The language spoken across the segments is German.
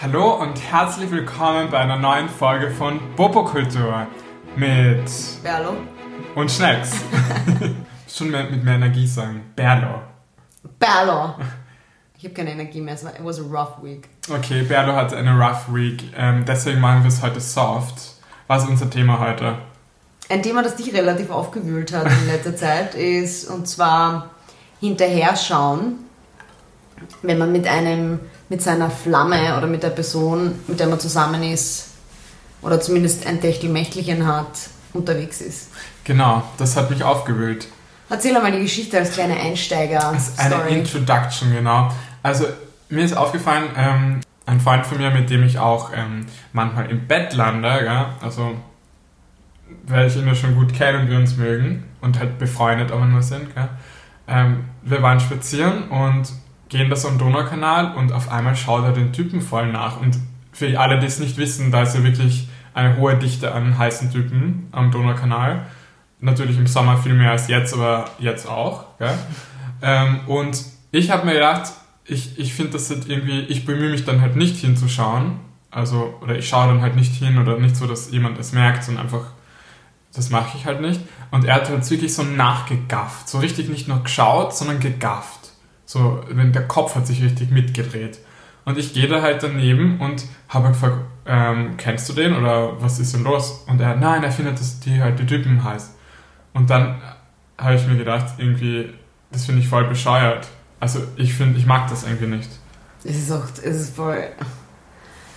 Hallo und herzlich willkommen bei einer neuen Folge von Bopokultur mit Berlo. und Schnecks. Schon mehr, mit mehr Energie sagen. Berlo. Berlo. Ich habe keine Energie mehr. Es war, it was a rough week. Okay, Berlo hatte eine rough week, ähm, deswegen machen wir es heute soft. Was ist unser Thema heute? Ein Thema, das dich relativ aufgewühlt hat in letzter Zeit, ist und zwar hinterher schauen, wenn man mit einem, mit seiner Flamme oder mit der Person, mit der man zusammen ist, oder zumindest ein Techtelmächtelchen hat, unterwegs ist. Genau, das hat mich aufgewühlt. Erzähl einmal die Geschichte als kleine Das ist eine. Introduction, genau. Also, mir ist aufgefallen, ähm, ein Freund von mir, mit dem ich auch ähm, manchmal im Bett lande, ja, also, weil ich ihn ja schon gut kenne und wir uns mögen und halt befreundet aber nur sind, gell. Ähm, wir waren spazieren und gehen da so am Donaukanal und auf einmal schaut er den Typen voll nach. Und für alle, die es nicht wissen, da ist ja wirklich eine hohe Dichte an heißen Typen am Donaukanal. Natürlich im Sommer viel mehr als jetzt, aber jetzt auch. Ähm, und ich habe mir gedacht, ich, ich finde das halt irgendwie, ich bemühe mich dann halt nicht hinzuschauen. Also, oder ich schaue dann halt nicht hin oder nicht so, dass jemand es merkt, sondern einfach, das mache ich halt nicht. Und er hat halt wirklich so nachgegafft. So richtig nicht nur geschaut, sondern gegafft. So, wenn der Kopf hat sich richtig mitgedreht. Und ich gehe da halt daneben und habe gefragt, ähm, kennst du den oder was ist denn los? Und er, nein, er findet, dass die halt die Typen heißt. Und dann habe ich mir gedacht, irgendwie, das finde ich voll bescheuert. Also ich finde, ich mag das irgendwie nicht. Es ist auch, es ist voll.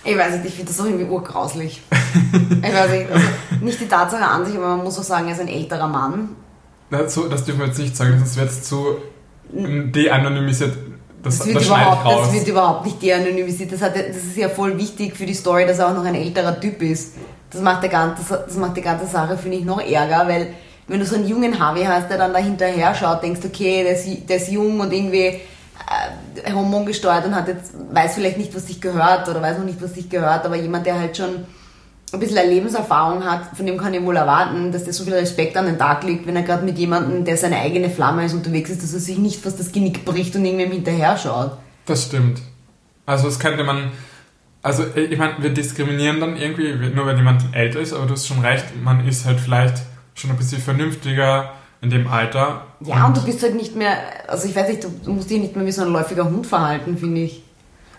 Ich weiß nicht, ich finde das auch irgendwie urgrauslich. ich weiß nicht, also nicht die Tatsache an sich, aber man muss auch sagen, er ist ein älterer Mann. Das, so, das dürfen wir jetzt nicht sagen, sonst wird es zu de-anonymisiert. Das, Das das, wird, ich überhaupt, raus. das wird überhaupt nicht de-anonymisiert. Das, hat, das ist ja voll wichtig für die Story, dass er auch noch ein älterer Typ ist. Das macht, der ganze, das macht die ganze Sache, finde ich, noch ärger, weil wenn du so einen jungen Harvey hast, der dann da hinterher schaut, denkst, okay, der ist, der ist jung und irgendwie äh, hormongesteuert und hat jetzt, weiß vielleicht nicht, was dich gehört oder weiß noch nicht, was dich gehört, aber jemand, der halt schon ein bisschen eine Lebenserfahrung hat, von dem kann ich wohl erwarten, dass der so viel Respekt an den Tag legt, wenn er gerade mit jemandem, der seine eigene Flamme ist, unterwegs ist, dass er sich nicht fast das Genick bricht und irgendwem hinterher schaut. Das stimmt. Also das könnte man, also ich meine, wir diskriminieren dann irgendwie, nur weil jemand älter ist, aber du hast schon recht, man ist halt vielleicht schon ein bisschen vernünftiger in dem Alter. Ja, und du bist halt nicht mehr, also ich weiß nicht, du, du musst dich nicht mehr wie so ein läufiger Hund verhalten, finde ich.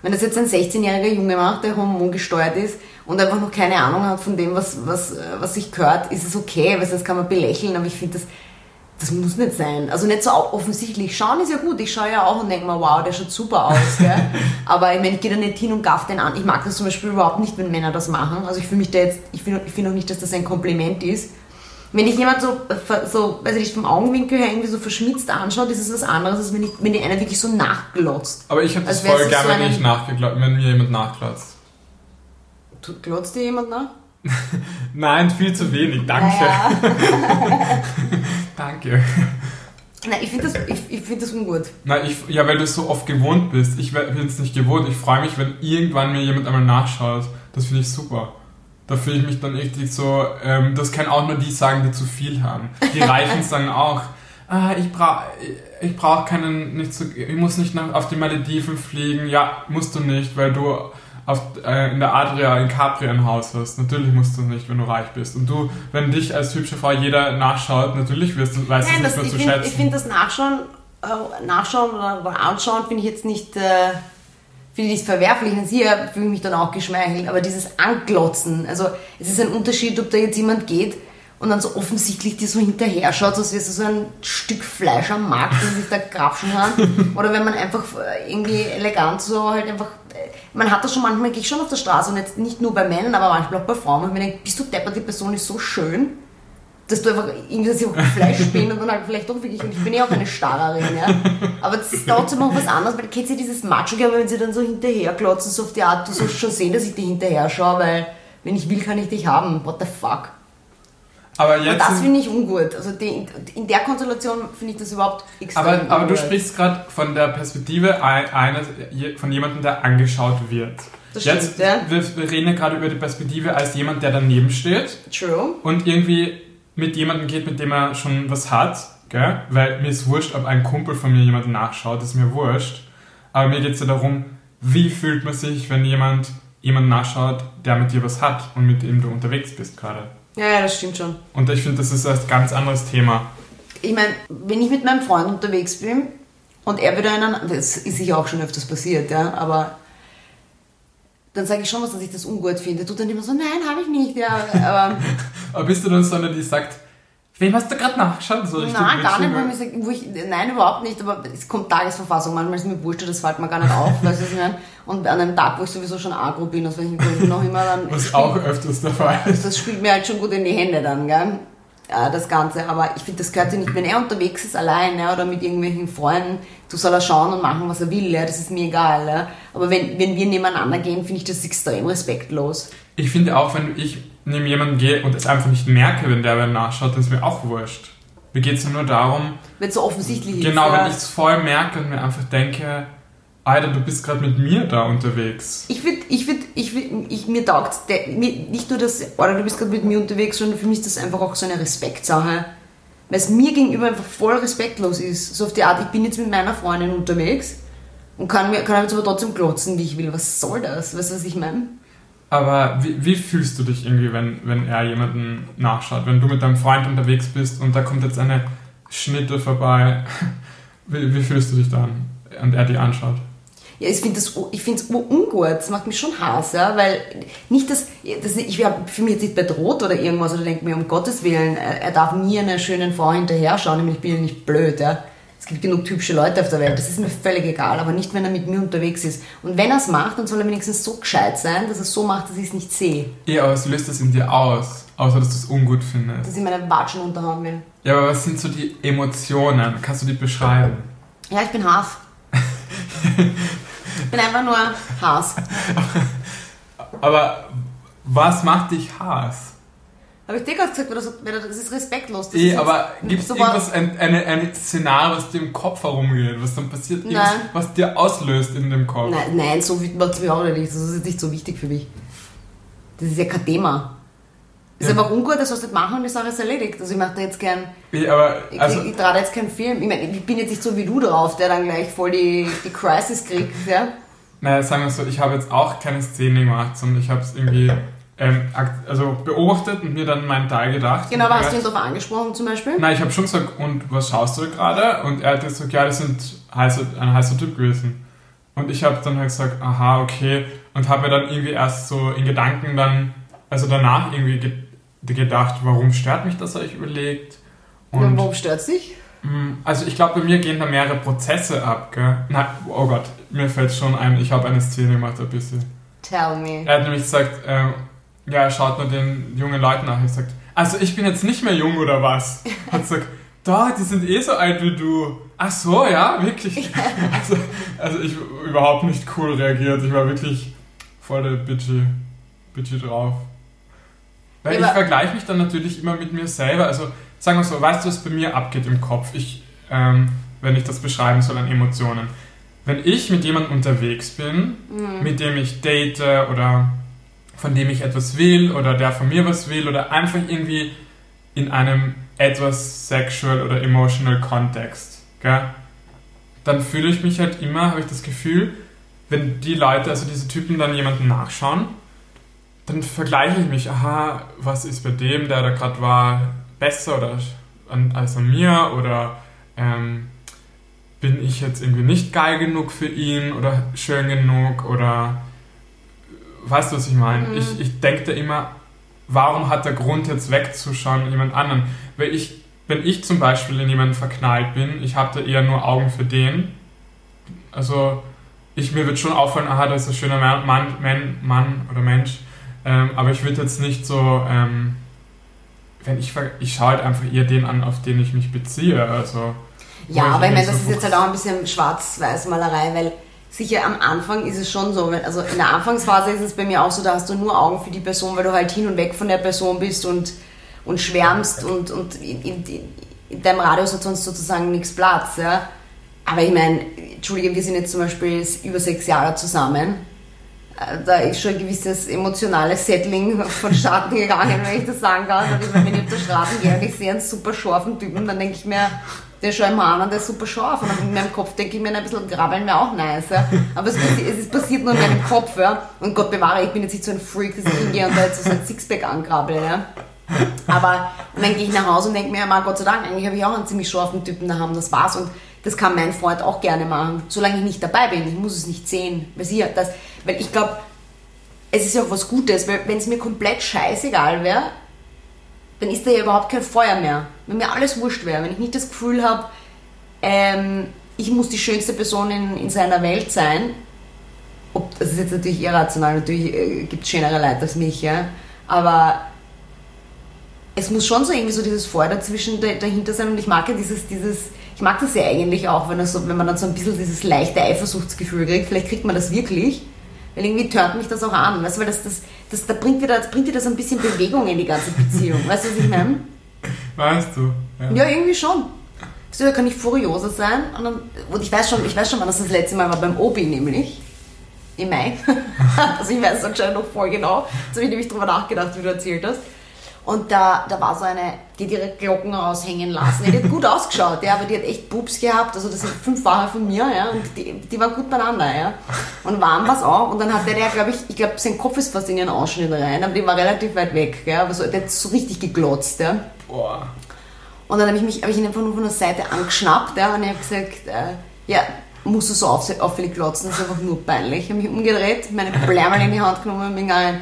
Wenn das jetzt ein 16-jähriger Junge macht, der hormongesteuert ist und einfach noch keine Ahnung hat von dem, was, was, was sich gehört, ist es okay, weil das kann man belächeln, aber ich finde, das, das muss nicht sein. Also nicht so offensichtlich. Schauen ist ja gut, ich schaue ja auch und denke mir, wow, der schaut super aus, gell? aber ich meine, ich gehe da nicht hin und gaff den an. Ich mag das zum Beispiel überhaupt nicht, wenn Männer das machen. Also ich fühle mich da jetzt, ich finde ich find auch nicht, dass das ein Kompliment ist. Wenn dich jemand so, so, weiß ich nicht, vom Augenwinkel her irgendwie so verschmitzt anschaut, ist es was anderes, als wenn, ich, wenn die einer wirklich so nachglotzt. Aber ich habe das voll gern, so wenn, ich wenn mir jemand nachglotzt. Glotzt dir jemand nach? Nein, viel zu wenig, danke. Naja. Danke. Nein, ich finde das, ich, ich find das ungut. Na, ich, ja, weil du es so oft gewohnt bist. Ich bin es nicht gewohnt. Ich freue mich, wenn irgendwann mir jemand einmal nachschaut. Das finde ich super. Da fühle ich mich dann richtig so, ähm, das können auch nur die sagen, die zu viel haben. Die Reichen sagen auch, ah, ich brauche ich brauch keinen, nicht so, ich muss nicht nach, auf die Malediven fliegen. Ja, musst du nicht, weil du auf, äh, in der Adria in Capri ein Haus hast. Natürlich musst du nicht, wenn du reich bist. Und du, wenn dich als hübsche Frau jeder nachschaut, natürlich wirst du, weißt du es nicht das, mehr ich zu finde schätzen. find das Nachschauen, äh, Nachschauen oder, Anschauen finde ich jetzt nicht, äh, finde ich nicht verwerflich. Und hier fühle ich mich dann auch geschmeichelt. Aber dieses Anglotzen, also es ist ein Unterschied, ob da jetzt jemand geht und dann so offensichtlich dir so hinterher schaut, als wärst du so ein Stück Fleisch am Markt, das sich da grapschen kann. Oder wenn man einfach äh, irgendwie elegant so halt einfach. Man hat das schon manchmal, gehe ich schon auf der Straße und jetzt nicht nur bei Männern, aber manchmal auch bei Frauen. Und mir denke, bist du deppert, die Person ist so schön, dass du einfach irgendwie, dass ich auch Fleisch bin und dann halt vielleicht doch wirklich, und ich bin ja auch eine Starrerin, ja. Aber das ist trotzdem auch was anderes, weil kennt ihr dieses macho aber wenn sie dann so hinterher klotzen, so auf die Art, du sollst schon sehen, dass ich dir hinterher schaue, weil wenn ich will, kann ich dich haben. What the fuck? Aber Und jetzt das sind- finde ich ungut. Also die, in der Konstellation finde ich das überhaupt extrem Aber, aber du sprichst gerade von der Perspektive ein- eines, von jemandem, der angeschaut wird. Das Jetzt, stimmt, ja. wir, wir reden ja gerade über die Perspektive als jemand, der daneben steht True. und irgendwie mit jemandem geht, mit dem er schon was hat, gell? Weil mir ist wurscht, ob ein Kumpel von mir jemanden nachschaut, ist mir wurscht. Aber mir geht es ja darum, wie fühlt man sich, wenn jemand jemand nachschaut, der mit dir was hat und mit dem du unterwegs bist gerade. Ja, ja, das stimmt schon. Und ich finde, das ist ein ganz anderes Thema. Ich meine, wenn ich mit meinem Freund unterwegs bin und er wieder einen, das ist sicher auch schon öfters passiert, ja, aber dann sage ich schon was, dass ich das ungut finde. Du dann immer so, nein, habe ich nicht, ja. Aber, aber bist du dann so eine, die sagt, Wem hast du gerade nachgeschaut? So nein, gar nicht, wo ich, sag, wo ich, nein, überhaupt nicht, aber es kommt Tagesverfassung, manchmal ist mir wurscht, das fällt mir gar nicht auf, weißt du, meine? Und an einem Tag, wo ich sowieso schon agro bin, aus welchen Gründen noch immer, dann... Was spielt, auch öfters der Fall ist. Das spielt mir halt schon gut in die Hände dann, gell? Ja, das Ganze, aber ich finde, das gehört ja nicht, wenn er unterwegs ist, allein, ja, oder mit irgendwelchen Freunden, du soll er schauen und machen, was er will, ja, das ist mir egal, ja. Aber wenn, wenn wir nebeneinander gehen, finde ich das extrem respektlos. Ich finde auch, wenn ich neben jemanden gehe und es einfach nicht merke, wenn der wer nachschaut, dann ist mir auch wurscht. Mir geht es nur darum. Wenn es so offensichtlich ist. Genau, wenn ich es voll merke und mir einfach denke, Alter, du bist gerade mit mir da unterwegs. Ich würde, ich würde, ich würde, ich, mir taugt nicht nur das, oder du bist gerade mit mir unterwegs, sondern für mich ist das einfach auch so eine Respektsache. Weil es mir gegenüber einfach voll respektlos ist. So auf die Art, ich bin jetzt mit meiner Freundin unterwegs und kann, mir, kann jetzt aber trotzdem klotzen, wie ich will. Was soll das? Weißt du, was ich meine? Aber wie, wie, fühlst du dich irgendwie, wenn, wenn er jemanden nachschaut? Wenn du mit deinem Freund unterwegs bist und da kommt jetzt eine Schnitte vorbei, wie, wie fühlst du dich dann? Und er die anschaut? Ja, ich finde es ungut, das macht mich schon Hass, ja, weil nicht, dass, dass ich fühle mich jetzt nicht bedroht oder irgendwas oder denke mir, um Gottes Willen, er darf nie einer schönen Frau hinterher schauen, ich bin ja nicht blöd, ja. Es gibt genug typische Leute auf der Welt, das ist mir völlig egal, aber nicht, wenn er mit mir unterwegs ist. Und wenn er es macht, dann soll er wenigstens so gescheit sein, dass er es so macht, dass ich es nicht sehe. Ja, aber was löst das in dir aus? Außer, dass du es ungut findest. Dass ich meine Watschen unterhauen will. Ja, aber was sind so die Emotionen? Kannst du die beschreiben? Ja, ich bin Haas. ich bin einfach nur Haas. aber was macht dich Haas? Habe ich dir gerade gesagt, das ist respektlos. Das e, ist aber gibt es irgendwas, ein, eine, ein Szenario, was dir im Kopf herumgeht, was dann passiert, was dir auslöst in dem Kopf? Nein, nein so macht es mich auch nicht. Das ist nicht so wichtig für mich. Das ist ja kein Thema. Ist ja. einfach ungut, das sollst du nicht machen und die Sache ist erledigt. Also ich mache da jetzt gern. Ich, aber, also, ich, ich, trage jetzt keinen Film. Ich meine, ich bin jetzt nicht so wie du drauf, der dann gleich voll die, die Crisis kriegt, ja? Naja, sagen wir so, ich habe jetzt auch keine Szene gemacht, sondern ich habe es irgendwie ähm, also beobachtet und mir dann meinen Teil gedacht. Genau, aber hast du ihn darauf angesprochen zum Beispiel? Nein, ich habe schon gesagt, und was schaust du gerade? Und er hat gesagt, ja, das sind heiße, ein heißer Typ gewesen. Und ich habe dann halt gesagt, aha, okay. Und habe mir dann irgendwie erst so in Gedanken dann, also danach irgendwie ge gedacht, warum stört mich das, habe ich überlegt. Und warum stört es dich? Mm, also ich glaube, bei mir gehen da mehrere Prozesse ab, gell? Nein, oh Gott, mir fällt schon ein, ich habe eine Szene gemacht ein bisschen. Tell me. Er hat nämlich gesagt, äh, ja, er schaut nur den jungen Leuten nach. Er sagt, also ich bin jetzt nicht mehr jung oder was? Hat gesagt, da, die sind eh so alt wie du. Ach so, ja, wirklich. Also, also ich überhaupt nicht cool reagiert. Ich war wirklich voll der bitchy, bitchy drauf. Weil ich vergleiche mich dann natürlich immer mit mir selber. Also sagen wir so, weißt du, was bei mir abgeht im Kopf? Ich, ähm, wenn ich das beschreiben soll an Emotionen. Wenn ich mit jemandem unterwegs bin, mhm. mit dem ich date oder von dem ich etwas will oder der von mir was will oder einfach irgendwie in einem etwas sexual oder emotional Kontext, dann fühle ich mich halt immer, habe ich das Gefühl, wenn die Leute, also diese Typen dann jemanden nachschauen, dann vergleiche ich mich, aha, was ist bei dem, der da gerade war, besser oder als an mir oder ähm, bin ich jetzt irgendwie nicht geil genug für ihn oder schön genug oder weißt du, was ich meine? Mhm. Ich, ich denke da immer, warum hat der Grund jetzt wegzuschauen jemand anderen? Weil ich, wenn ich zum Beispiel in jemanden verknallt bin, ich habe da eher nur Augen für den. Also ich, mir wird schon auffallen, aha, das ist ein schöner Mann, Mann, Mann oder Mensch. Ähm, aber ich würde jetzt nicht so, ähm, wenn ich, ich schaue halt einfach eher den an, auf den ich mich beziehe. Also, ja, aber ich meine, das ist jetzt halt auch ein bisschen Schwarz-Weiß-Malerei, weil sicher am Anfang ist es schon so, also in der Anfangsphase ist es bei mir auch so, da hast du nur Augen für die Person, weil du halt hin und weg von der Person bist und, und schwärmst und, und in, in, in deinem Radius hat sonst sozusagen nichts Platz. Ja? Aber ich meine, Entschuldige, wir sind jetzt zum Beispiel über sechs Jahre zusammen. Äh, da ist schon ein gewisses emotionales Settling vonstatten gegangen, wenn ich das sagen kann. Also wenn ich auf der Straße gehe und ich sehe einen super scharfen Typen, dann denke ich mir, der und der ist super scharf. Und in meinem Kopf denke ich mir, ein bisschen grabbeln wäre auch nice. Aber es, es ist passiert nur in meinem Kopf. Ja. Und Gott bewahre, ich bin jetzt nicht so ein Freak, dass ich hingehe und da jetzt so ein Sixpack angrabbel. Ja. Aber dann gehe ich nach Hause und denke mir, ja, Gott sei Dank, eigentlich habe ich auch einen ziemlich scharfen Typen daheim, das war's. Und das kann mein Freund auch gerne machen, solange ich nicht dabei bin. Ich muss es nicht sehen. Weil, sie, das, weil ich glaube, es ist ja auch was Gutes, weil wenn es mir komplett scheißegal wäre, dann ist da ja überhaupt kein Feuer mehr. Wenn mir alles wurscht wäre, wenn ich nicht das Gefühl habe, ähm, ich muss die schönste Person in, in seiner Welt sein, ob, das ist jetzt natürlich irrational, natürlich äh, gibt es schönere Leute als mich, ja, aber es muss schon so irgendwie so dieses Feuer dazwischen da- dahinter sein und ich mag ja dieses, dieses, ich mag das ja eigentlich auch, wenn, so, wenn man dann so ein bisschen dieses leichte Eifersuchtsgefühl kriegt, vielleicht kriegt man das wirklich, weil irgendwie tönt mich das auch an, weißt du, weil das, das, das, da bringt wieder, das bringt wieder so ein bisschen Bewegung in die ganze Beziehung, weißt du, was ich meine? Weißt du? Ja, irgendwie schon. So, da kann ich furioser sein. Und, dann, und ich weiß schon, ich weiß schon, wann das das letzte Mal war beim Obi nämlich. Im Mai. also ich weiß es anscheinend noch voll genau. Jetzt habe ich nämlich drüber nachgedacht, wie du erzählt hast. Und da, da war so eine, die hat ihre Glocken raushängen lassen. Die hat gut ausgeschaut, ja, aber die hat echt Boobs gehabt. Also das sind fünffache von mir, ja. Und die, die waren gut beieinander, ja. Und warm war es auch. Und dann hatte der, glaube ich, ich glaube, sein Kopf ist fast in ihren Ausschnitt rein, aber die war relativ weit weg, ja. Aber so, der hat so richtig geglotzt, ja. Boah. Und dann habe ich, mich, hab ich ihn einfach nur von der Seite angeschnappt ja, und ich habe gesagt, äh, ja, musst du so auf, auffällig glotzen, das ist einfach nur peinlich. Ich habe mich umgedreht, meine Blärmel in die Hand genommen und bin gegangen,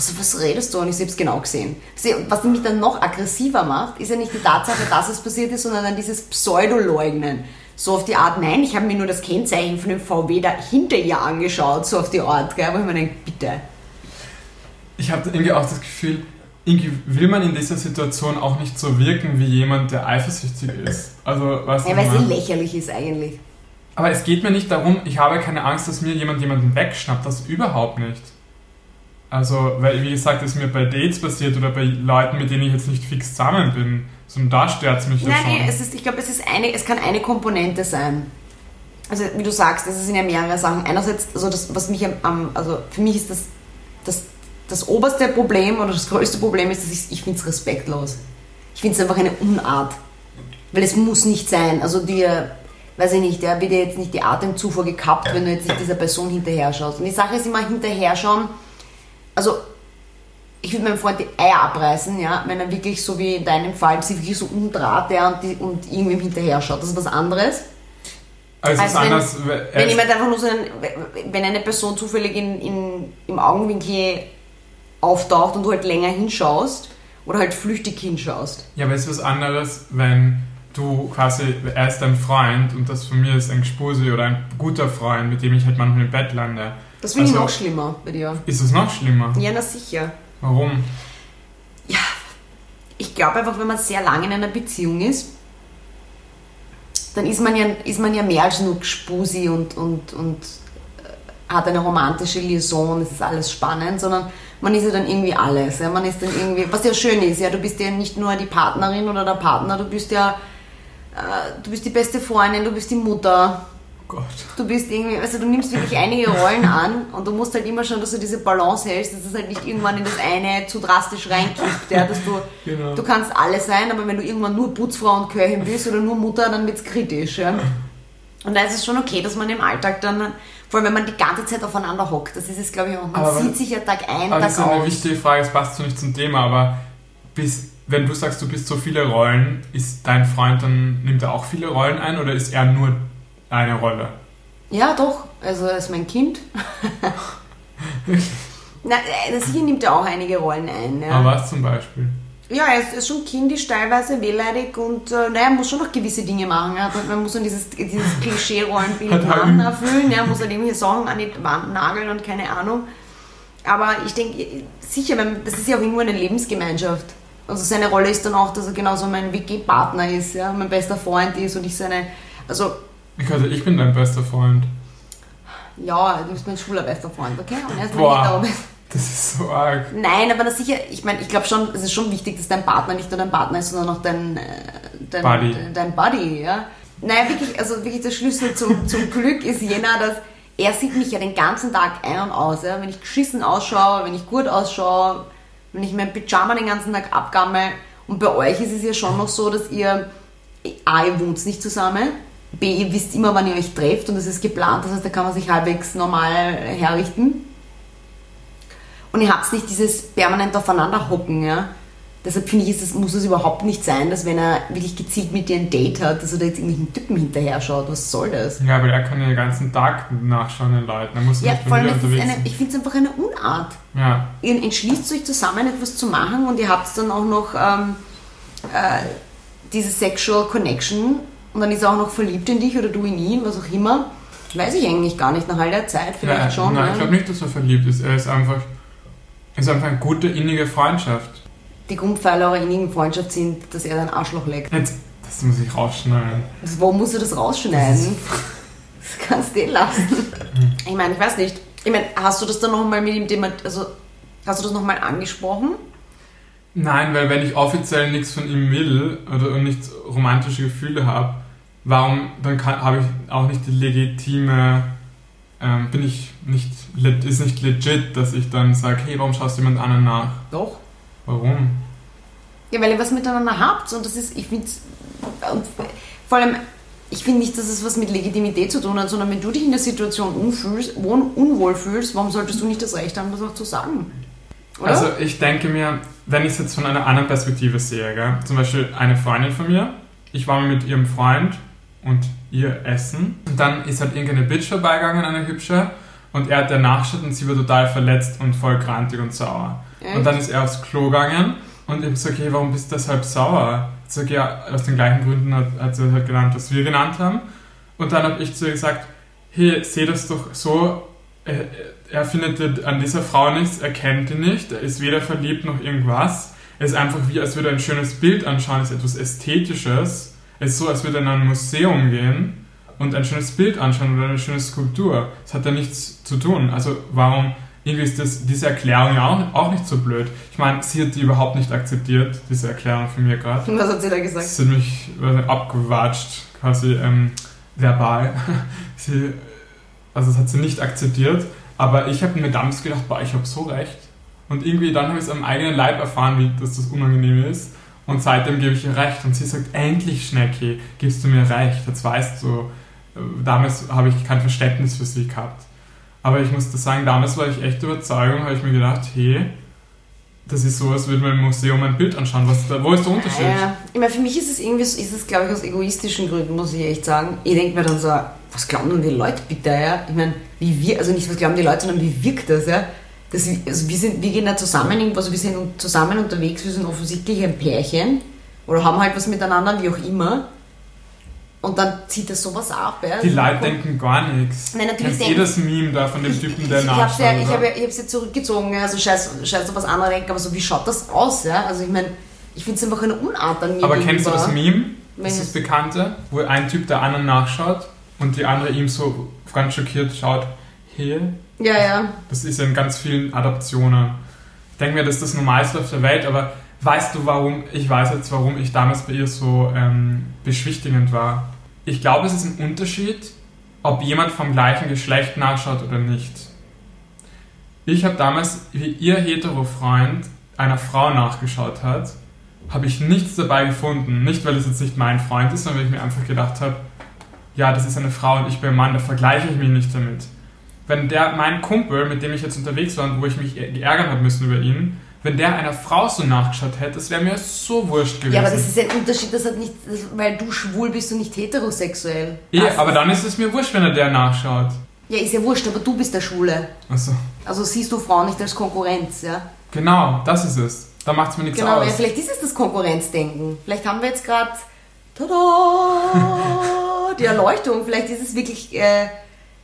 also was redest du? Und ich habe es genau gesehen. Was mich dann noch aggressiver macht, ist ja nicht die Tatsache, dass es passiert ist, sondern dann dieses Pseudo-Leugnen. So auf die Art, nein, ich habe mir nur das Kennzeichen von dem VW da hinter ihr angeschaut, so auf die Art, gell, wo ich mir denke, bitte. Ich habe irgendwie auch das Gefühl, irgendwie will man in dieser Situation auch nicht so wirken wie jemand, der eifersüchtig ist. Also, weißt Ja, weil es lächerlich ist eigentlich. aber es geht mir nicht darum, ich habe keine Angst, dass mir jemand jemanden wegschnappt, das überhaupt nicht. Also, weil, wie gesagt, es mir bei Dates passiert oder bei Leuten, mit denen ich jetzt nicht fix zusammen bin, sondern da stört es mich ja Nein, schon. nee, es ist, ich glaube, es, ist eine, es kann eine Komponente sein. Also, wie du sagst, es sind ja mehrere Sachen. Einerseits, also das, was mich am- am, also für mich ist das, das, das oberste Problem oder das größte Problem ist, dass ich, ich finde es respektlos. Ich finde es einfach eine Unart. Weil es muss nicht sein. Also dir, weiß ich nicht, der wird dir jetzt nicht die Atemzufuhr gekappt, wenn du jetzt nicht dieser Person hinterher schaust. Und die Sache ist immer hinterher schauen. Also ich würde meinem Freund die Eier abreißen, ja, wenn er wirklich so wie in deinem Fall sich wirklich so umdraht ja, und, die, und irgendwem hinterher schaut. Das ist was anderes. also, als wenn- anders. er Wenn jemand einfach nur so einen, wenn eine Person zufällig in, in, im Augenwinkel auftaucht und du halt länger hinschaust oder halt flüchtig hinschaust. Ja, aber es ist was anderes, wenn du quasi, er ist dein Freund und das von mir ist ein Gespusi oder ein guter Freund, mit dem ich halt manchmal im Bett lande. Das finde ich Also- noch schlimmer bei dir. Ist es noch schlimmer? Ja, na sicher. Warum? Ich glaube einfach, wenn man sehr lange in einer Beziehung ist, dann ist man ja, ist man ja mehr als nur Gspusi und, und, und äh, hat eine romantische Liaison, es ist alles spannend, sondern man ist ja dann irgendwie alles. Ja? Man ist dann irgendwie, was ja schön ist, ja, du bist ja nicht nur die Partnerin oder der Partner, du bist ja, du bist die beste Freundin, du bist die Mutter, Oh Gott. du bist irgendwie, also du nimmst wirklich einige Rollen an und du musst halt immer schauen, dass du diese Balance hältst, dass es halt nicht irgendwann in das eine zu drastisch reinkippt, ja, dass du, Genau. du kannst alles sein, aber wenn du irgendwann nur Putzfrau und Köchin bist oder nur Mutter, dann wird's kritisch, ja. Und da ist es schon okay, dass man im Alltag dann, vor allem wenn man die ganze Zeit aufeinander hockt, das ist es glaube ich auch, man Aber- sieht sich ja Tag ein, Aber das Tag ist eine aus. wichtige Frage, es passt so nicht zum Thema, aber bis, wenn du sagst, du bist so viele Rollen, ist dein Freund dann, nimmt er auch viele Rollen ein oder ist er nur eine Rolle? Ja, doch. Also er ist mein Kind. Na, äh, sicher nimmt er auch einige Rollen ein. Ja. Aber was zum Beispiel? Ja, er ist, ist schon kindisch, teilweise wehleidig und äh, naja, muss schon noch gewisse Dinge machen. Ja. Man muss dann dieses, dieses Klischee-Rollenbild er Mann erfüllen, ja, muss dann irgendwelche Sachen an die Wand nageln und keine Ahnung. Aber ich denke, sicher, das ist ja auch irgendwo eine Lebensgemeinschaft. Also seine Rolle ist dann auch, dass er genauso mein WG-Partner ist, ja, mein bester Freund ist und ich seine, also Also ich bin dein bester Freund. ja, du bist mein schwuler bester Freund, okay? Und er ist mein Boah. Das ist so arg. Nein, aber das sicher, ich meine, ich glaube schon, es ist schon wichtig, dass dein Partner nicht nur dein Partner ist, sondern auch dein, äh, dein Buddy. Dein Buddy ja. Naja, wirklich, also wirklich der Schlüssel zum, zum Glück ist jener, dass er sieht mich ja den ganzen Tag ein und aus. Ja. Wenn ich geschissen ausschaue, wenn ich gut ausschaue, wenn ich mein Pyjama den ganzen Tag abgammel. Und bei euch ist es ja schon noch so, dass ihr A, ihr wohnt nicht zusammen, B, ihr wisst immer, wann ihr euch trefft und es ist geplant, das heißt, da kann man sich halbwegs normal herrichten. Und ihr habt nicht dieses permanent aufeinander hocken, ja. Deshalb finde ich, das, muss es überhaupt nicht sein, dass wenn er wirklich gezielt mit dir ein Date hat, dass er da jetzt irgendwelchen Typen hinterher schaut. Was soll das? Ja, aber er kann ja den ganzen Tag nachschauen den Leuten. Er muss Ja, nicht vor allem, es ist eine, ich finde es einfach eine Unart. Ja. Ihr entschließt euch zusammen etwas zu machen und ihr habt dann auch noch ähm, äh, diese Sexual Connection und dann ist er auch noch verliebt in dich oder du in ihn, was auch immer. Weiß ich eigentlich gar nicht, nach all der Zeit vielleicht ja, schon. Nein, ja. ich glaube nicht, dass er verliebt ist. Er ist einfach, ist einfach eine gute, innige Freundschaft. Die Grundpfeiler eurer innigen Freundschaft sind, dass er dein Arschloch leckt. Jetzt, das muss ich rausschneiden. Das, wo musst du das rausschneiden? Das kannst du eh lassen. Ich meine, ich weiß nicht. Ich meine, hast du das dann nochmal mit ihm, also hast du das nochmal angesprochen? Nein, weil wenn ich offiziell nichts von ihm will oder nicht romantische Gefühle habe, warum dann habe ich auch nicht die legitime, ähm, bin ich nicht, ist nicht legit, dass ich dann sage, hey, warum schaust du jemand anderen nach? Doch. Warum? Ja, weil ihr was miteinander habt und das ist, ich finde, vor allem, ich finde nicht, dass es was mit Legitimität zu tun hat, sondern wenn du dich in der Situation unfühlst, un, unwohl fühlst, warum solltest du nicht das Recht haben, das auch zu sagen? Oder? Also ich denke mir, wenn ich es jetzt von einer anderen Perspektive sehe, gell? zum Beispiel eine Freundin von mir, ich war mit ihrem Freund und ihr essen und dann ist halt irgendeine Bitch vorbeigegangen, eine hübsche, und er hat der nachgeschaut und sie war total verletzt und voll grantig und sauer. Echt? Und dann ist er aufs Klo gegangen und ich gesagt, hey, warum bist du deshalb sauer? Ich sag, ja, aus den gleichen Gründen hat, hat sie halt genannt, was wir genannt haben. Und dann habe ich zu ihr gesagt, hey, seh das doch so, er, er findet an dieser Frau nichts, er kennt die nicht, er ist weder verliebt noch irgendwas. Es ist einfach wie, als würde er ein schönes Bild anschauen, es ist etwas Ästhetisches. Es ist so, als würde er in ein Museum gehen und ein schönes Bild anschauen oder eine schöne Skulptur. Das hat da nichts zu tun. Also warum, irgendwie ist das, diese Erklärung ja auch, auch nicht so blöd. Ich meine, sie hat die überhaupt nicht akzeptiert, diese Erklärung von mir gerade. was hat sie da gesagt? Sie hat mich abgewatscht, quasi ähm, verbal. sie, also das hat sie nicht akzeptiert. Aber ich habe mir damals gedacht, boah, ich habe so recht. Und irgendwie dann habe ich es am eigenen Leib erfahren, wie dass das unangenehm ist. Und seitdem gebe ich ihr recht. Und sie sagt, endlich, Schnecki, gibst du mir recht. Jetzt weißt du, damals habe ich kein Verständnis für sie gehabt. Aber ich muss sagen, damals war ich echt Überzeugung, habe ich mir gedacht, hey, das ist so, als würde man im Museum ein Bild anschauen. Was, wo ist der Unterschied? Ja, ich meine, für mich ist es irgendwie, so- ist es glaube ich aus egoistischen Gründen, muss ich echt sagen. Ich denke mir dann so, was glauben denn die Leute bitte, ja? Ich meine, wie wir, also nicht was glauben die Leute, sondern wie wirkt das, ja? Das, also wir, sind, wir gehen da zusammen irgendwo, also wir sind zusammen unterwegs, wir sind offensichtlich ein Pärchen oder haben halt was miteinander, wie auch immer. Und dann zieht das sowas ab, ja? Die Leute denken gar nichts. Nein, natürlich denken- das Meme da von dem Typen, der ich habe nachschaut? ja, ich oder? hab ja, ich ja zurückgezogen, ja, also scheiß, scheiß auf was andere denken, aber so wie schaut das aus, ja? Also ich meine, ich finde es einfach eine Unart an mir Aber kennst du das Meme? Das ist das Bekannte, wo ein Typ der anderen nachschaut und die andere ihm so ganz schockiert schaut, hey, Ja, ja. das ist in ganz vielen Adaptionen. Ich denke mir, das ist das Normalste auf der Welt, aber weißt du, warum, ich weiß jetzt, warum ich damals bei ihr so ähm, beschwichtigend war. Ich glaube, es ist ein Unterschied, ob jemand vom gleichen Geschlecht nachschaut oder nicht. Ich habe damals, wie ihr hetero-Freund einer Frau nachgeschaut hat, habe ich nichts dabei gefunden. Nicht, weil es jetzt nicht mein Freund ist, sondern weil ich mir einfach gedacht habe, ja, das ist eine Frau und ich bin ein Mann, da vergleiche ich mich nicht damit. Wenn der, mein Kumpel, mit dem ich jetzt unterwegs war und wo ich mich geärgert habe müssen über ihn, wenn der einer Frau so nachgeschaut hätte, das wäre mir so wurscht gewesen. Ja, aber das ist ein Unterschied, das hat nicht, das, weil du schwul bist und nicht heterosexuell. Eh, Das- aber dann ist es mir wurscht, wenn er der nachschaut. Ja, ist ja wurscht, aber du bist der Schwule. Also, Also siehst du Frauen nicht als Konkurrenz, ja? genau, das ist es. Da macht es mir nichts Genau, ja, aus. vielleicht ist es das Konkurrenzdenken. Vielleicht haben wir jetzt gerade tada, die Erleuchtung. Vielleicht ist es wirklich, äh,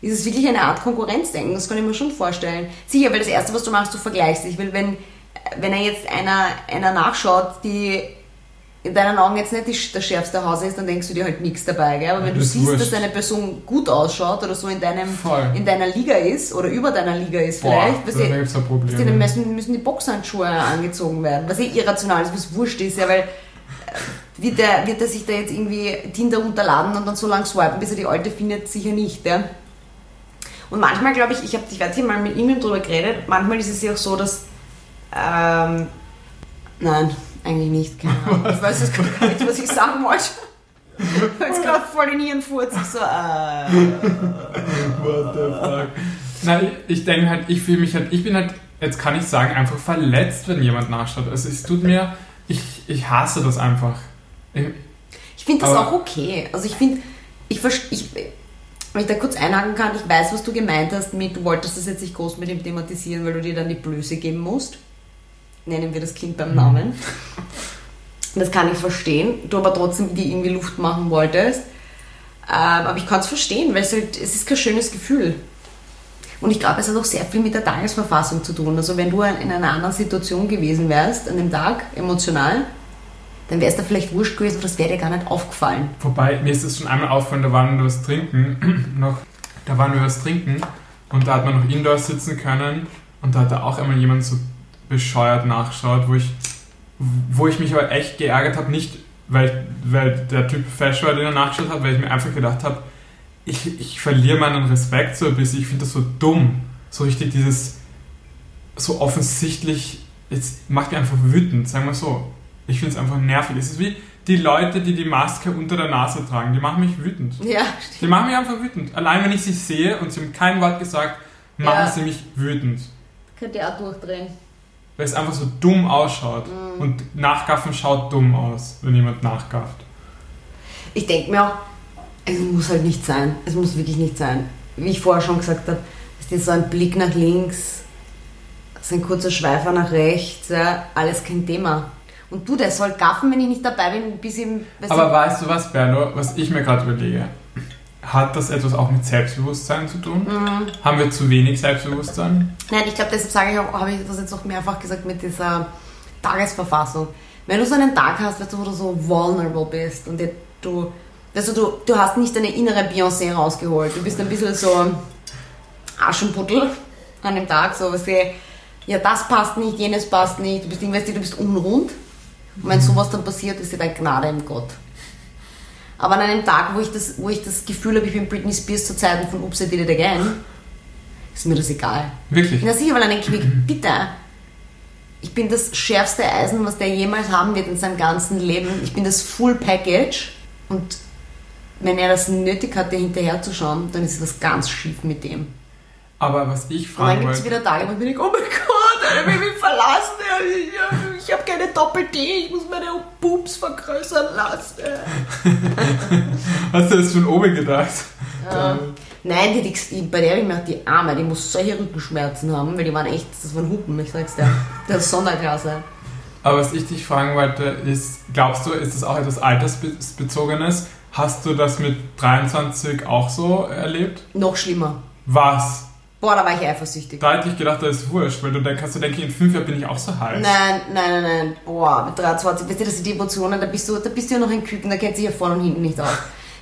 ist es wirklich eine Art Konkurrenzdenken. Das kann ich mir schon vorstellen. Sicher, weil das Erste, was du machst, du vergleichst dich. Weil wenn, wenn er jetzt einer, einer nachschaut, die in deinen Augen jetzt nicht die, das schärfste Haus ist, dann denkst du dir halt nichts dabei. Gell? Aber wenn du das ist siehst, wurscht. dass eine Person gut ausschaut oder so in, deinem, Voll. in deiner Liga ist oder über deiner Liga ist Boah, vielleicht, du, gibt es ein du, dann Problem. müssen, müssen die Boxhandschuhe angezogen werden, was eh irrational ist, was wurscht ist, ja, weil äh, wird er, wird er sich da jetzt irgendwie Tinder runterladen und dann so lange swipen, bis er die alte findet, sicher nicht, ja. Und manchmal glaube ich, ich habe, ich weiß nicht mal mit ihm drüber geredet, manchmal ist es ja auch so, dass, ähm, nein, eigentlich nicht, keine Ahnung. Ich weiß jetzt gar nicht, was ich sagen wollte. Jetzt gerade voll in ihren Furz. Ich so, äh. What the fuck? Nein, ich, ich denke halt, ich fühle mich halt, ich bin halt, jetzt kann ich sagen, einfach verletzt, wenn jemand nachschaut. Also es tut mir, ich, ich hasse das einfach. Ich, Ich finde das auch okay. Also ich finde, ich, vers- ich, wenn ich da kurz einhaken kann, ich weiß, was du gemeint hast mit, du wolltest das jetzt nicht groß mit dem thematisieren, weil du dir dann die Blöße geben musst. Nennen wir das Kind beim Namen. Das kann ich verstehen. Du aber trotzdem die irgendwie Luft machen wolltest. Ähm, aber ich kann es verstehen, weil es halt, es ist kein schönes Gefühl. Und ich glaube, es hat auch sehr viel mit der Tagesverfassung zu tun. Also wenn du in einer anderen Situation gewesen wärst, an dem Tag, emotional, dann wäre es da vielleicht wurscht gewesen, das wäre dir gar nicht aufgefallen. wobei, mir ist es schon einmal aufgefallen, da waren wir was trinken, noch, da waren wir was trinken und da hat man noch indoor sitzen können und da hat da auch einmal jemand so bescheuert nachgeschaut, wo ich, wo ich mich aber echt geärgert habe, nicht weil, weil der Typ fesch war, den er nachgeschaut hat, weil ich mir einfach gedacht habe, ich, ich verliere meinen Respekt so ein bisschen, ich finde das so dumm, so richtig dieses, so offensichtlich, jetzt macht mich einfach wütend, sagen wir so. Ich finde es einfach nervig. Es ist wie die Leute, die die Maske unter der Nase tragen, die machen mich wütend. Ja, Die machen mich einfach wütend. Allein wenn ich sie sehe und sie haben kein Wort gesagt, machen Ja. sie mich wütend. könnt ihr auch durchdrehen. Weil es einfach so dumm ausschaut. Und Nachgaffen schaut dumm aus, wenn jemand nachgafft. Ich denke mir auch, es muss halt nicht sein. Es muss wirklich nicht sein. Wie ich vorher schon gesagt habe, ist das so ein Blick nach links, so ein kurzer Schweifer nach rechts, ja, alles kein Thema. Und du, der soll gaffen, wenn ich nicht dabei bin, bis ihm... Aber weißt du was, Berlo, was ich mir gerade überlege? Hat das etwas auch mit Selbstbewusstsein zu tun? Mhm. Haben wir zu wenig Selbstbewusstsein? Nein, ich glaube, deshalb sage ich auch, habe ich das jetzt auch mehrfach gesagt mit dieser Tagesverfassung. Wenn du so einen Tag hast, weißt du, wo du so vulnerable bist und du, weißt du, du, du hast nicht deine innere Beyoncé rausgeholt. Du bist ein bisschen so Aschenputtel an dem Tag, so was ja, das passt nicht, jenes passt nicht, du bist irgendwie, du bist unrund. Und wenn sowas dann passiert, ist dir dann Gnade im Gott. Aber an einem Tag, wo ich das, wo ich das Gefühl habe, ich bin Britney Spears zu Zeiten von Oops, I Did It Again, ist mir das egal. Wirklich? Na sicher, weil ich mir, bitte, ich bin das schärfste Eisen, was der jemals haben wird in seinem ganzen Leben. Ich bin das Full Package und wenn er das nötig hat, dir hinterherzuschauen, dann ist was ganz schief mit dem. Aber was ich Und dann gibt es wieder Tage, wo ich denke, oh mein Gott, er will mich verlassen, ich, habe keine Doppel-D, ich muss meine Boobs vergrößern lassen. Hast du das von oben gedacht? Ja. Nein, die, die, bei der habe ich mir gedacht, die Arme, die muss solche Rückenschmerzen haben, weil die waren echt, das waren Hupen, ich sag's dir. Das ist Sonderklasse. Aber was ich dich fragen wollte, ist, glaubst du, ist das auch etwas Altersbezogenes? Hast du das mit 23 auch so erlebt? Noch schlimmer. Was? Boah, da war ich eifersüchtig. Da hätte ich gedacht, das ist wurscht, weil du dann kannst du denken, in fünf Jahren bin ich auch so heiß. Nein, nein, nein, nein. Boah, mit 23, weißt du, das sind die Emotionen, da bist du, da bist du ja noch ein Küken, da kennt sich ja vorne und hinten nicht aus.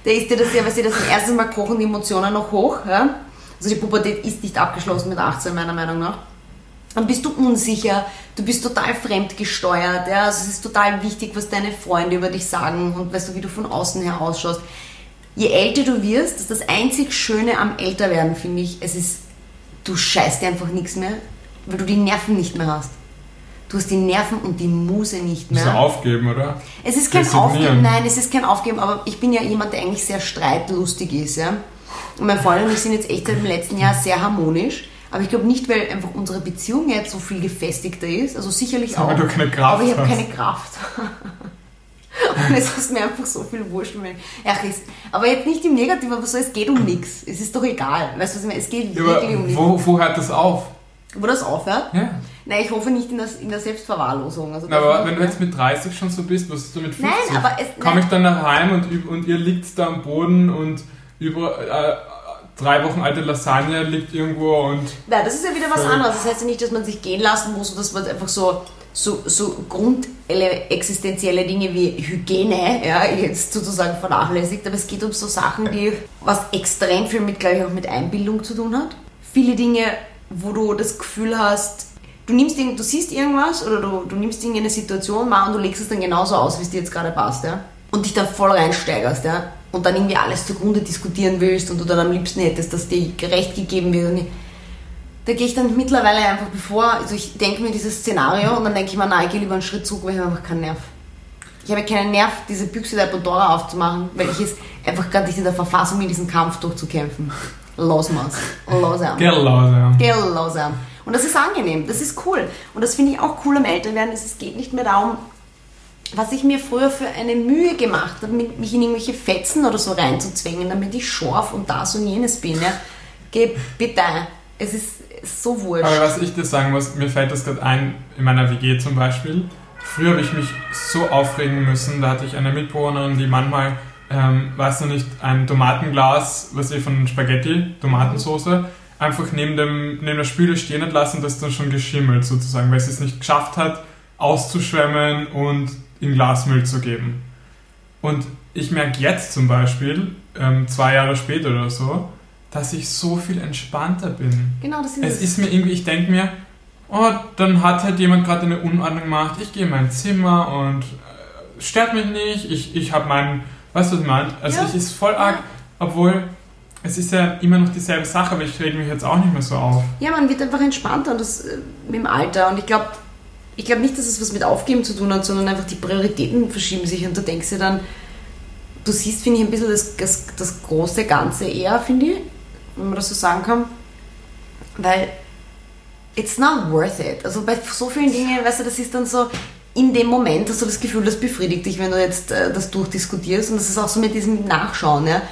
Da ist dir das ja, weißt du, das erste Mal kochen die Emotionen noch hoch, ja? Also die Pubertät ist nicht abgeschlossen mit 18, meiner Meinung nach. Dann bist du unsicher, du bist total fremdgesteuert, ja? Also es ist total wichtig, was deine Freunde über dich sagen und weißt du, wie du von außen her ausschaust. Je älter du wirst, das ist das einzig Schöne am Älterwerden, finde ich, es ist, du scheißt dir einfach nichts mehr, weil du die Nerven nicht mehr hast. Du hast die Nerven und die Muse nicht Musst du mehr. aufgeben, oder? Es ist kein. Aufgeben, nein, es ist kein Aufgeben, aber ich bin ja jemand, der eigentlich sehr streitlustig ist, ja. Und mein Freund und ich sind jetzt echt seit dem letzten Jahr sehr harmonisch. Aber ich glaube nicht, weil einfach unsere Beziehung jetzt so viel gefestigter ist. Also sicherlich auch. du keine Kraft aber ich habe keine Kraft. und es ist mir einfach so viel wurscht. Ach, es, aber jetzt nicht im Negativen, aber so, es geht um nichts. Es ist doch egal. Weißt du, was ich meine? Es geht aber wirklich um nichts. wo, wo hört das auf? Wo das aufhört? Ja. Nein, ich hoffe nicht in, das, in der Selbstverwahrlosung. Also Na, aber wenn du jetzt mit 30 schon so bist, was ist du mit 50? Nein, aber es- Komm nein. ich dann daheim und, üb- und ihr liegt da am Boden und über äh, drei Wochen alte Lasagne liegt irgendwo und Nein, das ist ja wieder was anderes. Das heißt ja nicht, dass man sich gehen lassen muss und dass man einfach so, so, so grundexistenzielle Dinge wie Hygiene ja, jetzt sozusagen vernachlässigt. Aber es geht um so Sachen, die was extrem viel mit, glaube ich, auch mit Einbildung zu tun hat. Viele Dinge, wo du das Gefühl hast, du nimmst du siehst irgendwas oder du, du nimmst irgendeine Situation mal und du legst es dann genauso aus, wie es dir jetzt gerade passt, ja. Und dich dann voll reinsteigerst, ja. Und dann irgendwie alles zugrunde diskutieren willst und du dann am liebsten hättest, dass dir gerecht gegeben wird. Und da gehe ich dann mittlerweile einfach bevor, also ich denke mir dieses Szenario und dann denke ich mir, nein, ich gehe lieber einen Schritt zurück, weil ich habe einfach keinen Nerv. ich habe keinen Nerv, diese Büchse der Pandora aufzumachen, weil ich es einfach gerade nicht in der Verfassung bin, diesen Kampf durchzukämpfen. Los mal's. Los Leute. Gell, los. Und das ist angenehm, das ist cool. Und das finde ich auch cool am Älterwerden. Es geht nicht mehr darum, was ich mir früher für eine Mühe gemacht habe, mich in irgendwelche Fetzen oder so reinzuzwängen, damit ich scharf und das und jenes bin. Ja. Geh bitte, es ist so wurscht. Aber was ich dir sagen muss, mir fällt das gerade ein, in meiner WG zum Beispiel. Früher habe ich mich so aufregen müssen, da hatte ich eine Mitbewohnerin, die manchmal, ähm, weißt du nicht, ein Tomatenglas, was ich von Spaghetti, Tomatensauce, einfach neben, dem, neben der Spüle stehen hat lassen, das dann schon geschimmelt sozusagen, weil sie es nicht geschafft hat, auszuschwemmen und in Glasmüll zu geben. Und ich merke jetzt zum Beispiel, ähm, zwei Jahre später oder so, dass ich so viel entspannter bin. Genau, das ist Es ist mir irgendwie, ich denke mir, oh, dann hat halt jemand gerade eine Unordnung gemacht, ich gehe in mein Zimmer und äh, stört mich nicht, ich, ich habe meinen, weißt du, was ich meine? Also Ja. ich ist voll arg, obwohl es ist ja immer noch dieselbe Sache, aber ich reg mich jetzt auch nicht mehr so auf. Ja, man wird einfach entspannter und das äh, mit dem Alter. Und ich glaube ich glaub nicht, dass es was mit Aufgeben zu tun hat, sondern einfach die Prioritäten verschieben sich und du denkst dir dann, du siehst, finde ich, ein bisschen das, das, das große Ganze eher, finde ich, wenn man das so sagen kann. Weil it's not worth it. Also bei so vielen Dingen, weißt du, das ist dann so, in dem Moment hast du das Gefühl, das befriedigt dich, wenn du jetzt äh, das durchdiskutierst. Und das ist auch so mit diesem Nachschauen, ja.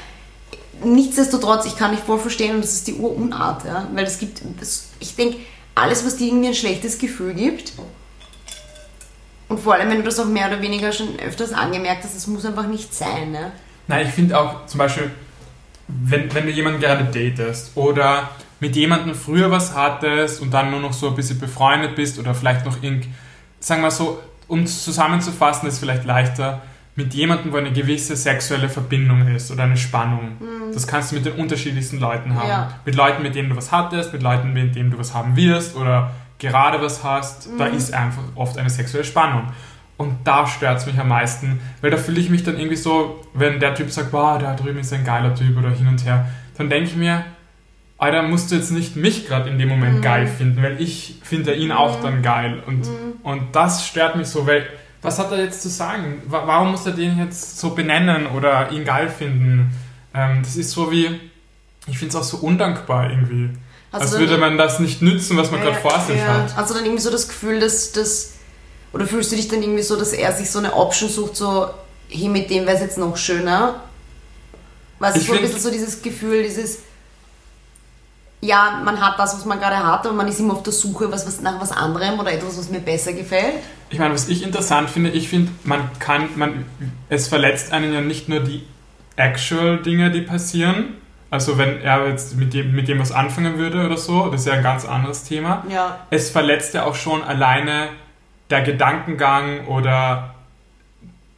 Nichtsdestotrotz, ich kann dich voll verstehen und das ist die Urunart, ja. Weil es gibt, es, ich denke, alles, was dir irgendwie ein schlechtes Gefühl gibt, und vor allem, wenn du das auch mehr oder weniger schon öfters angemerkt hast, das muss einfach nicht sein, ne? Nein, ich finde auch zum Beispiel, wenn, wenn du jemanden gerade datest oder mit jemandem früher was hattest und dann nur noch so ein bisschen befreundet bist oder vielleicht noch irgend, sagen wir so, um es zusammenzufassen, ist vielleicht leichter, mit jemandem, wo eine gewisse sexuelle Verbindung ist oder eine Spannung. Das kannst du mit den unterschiedlichsten Leuten haben. Ja. Mit Leuten, mit denen du was hattest, mit Leuten, mit denen du was haben wirst oder gerade was hast. Da ist einfach oft eine sexuelle Spannung. Und da stört es mich am meisten, weil da fühle ich mich dann irgendwie so, wenn der Typ sagt, boah, da drüben ist ein geiler Typ oder hin und her, dann denke ich mir, Alter, musst du jetzt nicht mich gerade in dem Moment geil finden, weil ich finde ja ihn auch dann geil. Und, und das stört mich so, weil was hat er jetzt zu sagen? Wa- Warum muss er den jetzt so benennen oder ihn geil finden? Ähm, das ist so wie, ich finde es auch so undankbar irgendwie. Hast Als würde man das nicht nützen, was man gerade vor sich ja. hat. Du dann irgendwie so das Gefühl, dass das. Oder fühlst du dich dann irgendwie so, dass er sich so eine Option sucht, so, hey, mit dem wäre es jetzt noch schöner? Weißt du, Ich so ein bisschen so dieses Gefühl, dieses. Ja, man hat das, was man gerade hat, aber man ist immer auf der Suche was, was, nach was anderem oder etwas, was mir besser gefällt. Ich meine, was ich interessant finde, ich finde, man kann, man, es verletzt einen ja nicht nur die actual Dinge, die passieren. Also wenn er jetzt mit dem, mit dem was anfangen würde oder so, das ist ja ein ganz anderes Thema. Ja. Es verletzt ja auch schon alleine der Gedankengang oder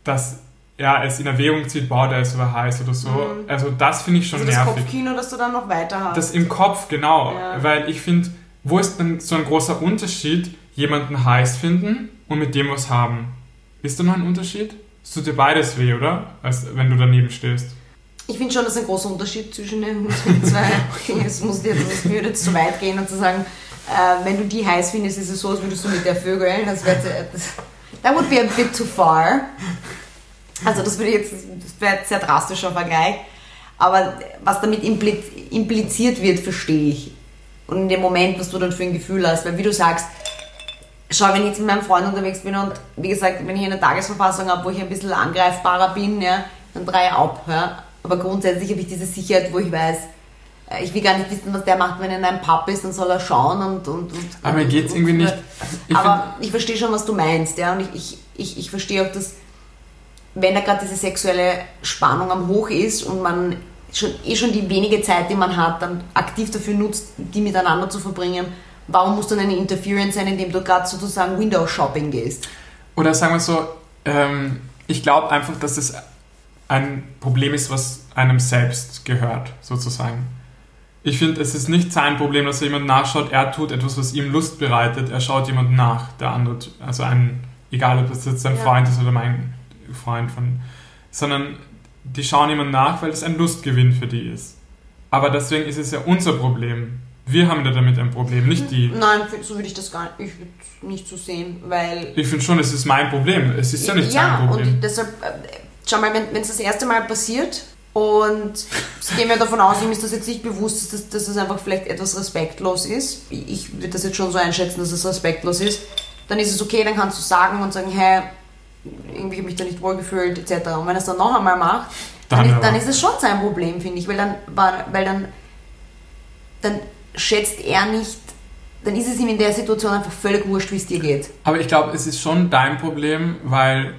dass er es in Erwägung zieht, boah, der ist aber heiß oder so. Also das finde ich schon Also das nervig. Kopfkino, das du dann noch weiter hast. Das im Kopf, genau. Ja. Weil ich finde, wo ist denn so ein großer Unterschied, jemanden heiß finden und mit dem was haben? Ist da noch ein Unterschied? Es tut dir beides weh, oder? Als wenn du daneben stehst. Ich finde schon, dass ein großer Unterschied zwischen den zwei. Es muss jetzt, es würde jetzt zu weit gehen und zu sagen, äh, wenn du die heiß findest, ist es so, als würdest du mit der vögeln. Das wäre das, that would be a bit too far. Also das würde jetzt, ein sehr drastischer Vergleich. Aber was damit impli impliziert wird, verstehe ich. Und in dem Moment, was du dann für ein Gefühl hast, weil wie du sagst, schau, wenn ich jetzt mit meinem Freund unterwegs bin und wie gesagt, wenn ich eine Tagesverfassung habe, wo ich ein bisschen angreifbarer bin, ja, dann drehe ich ab. Ja. Aber grundsätzlich habe ich diese Sicherheit, wo ich weiß, äh, ich will gar nicht wissen, was der macht, wenn er in einem Pub ist, dann soll er schauen und. und, und Aber mir geht's und- irgendwie nicht. Ich aber ich verstehe schon, was du meinst, ja. Und ich, ich, ich, ich verstehe auch, dass wenn da gerade diese sexuelle Spannung am Hoch ist und man schon, eh schon die wenige Zeit, die man hat, dann aktiv dafür nutzt, die miteinander zu verbringen, warum muss dann eine Interference sein, indem du gerade sozusagen Window Shopping gehst? Oder sagen wir so, ähm, ich glaube einfach, dass es ein Problem ist, was einem selbst gehört, sozusagen. Ich finde, es ist nicht sein Problem, dass er jemand nachschaut, er tut etwas, was ihm Lust bereitet, er schaut jemanden nach, der andere, also ein, egal ob das jetzt ein Ja. Freund ist oder mein Freund von, sondern die schauen jemanden nach, weil das ein Lustgewinn für die ist. Aber deswegen ist es ja unser Problem, Wir haben da damit ein Problem, nicht die. Nein, so würde ich das gar nicht, ich würde nicht so sehen, weil... Ich finde schon, es ist mein Problem. Es ist ja nicht sein Problem. und deshalb, äh, schau mal, wenn es das erste Mal passiert und sie gehen ja davon aus, ihm ist das jetzt nicht bewusst, dass, dass das einfach vielleicht etwas respektlos ist. Ich würde das jetzt schon so einschätzen, dass es respektlos ist. Dann ist es okay, dann kannst du sagen und sagen, hey, irgendwie habe ich mich da nicht wohl gefühlt, etc. Und wenn er es dann noch einmal macht, dann, dann, ist, dann ist es schon sein Problem, finde ich, weil dann, weil dann, dann schätzt er nicht, dann ist es ihm in der Situation einfach völlig wurscht, wie es dir geht. Aber ich glaube, es ist schon dein Problem, weil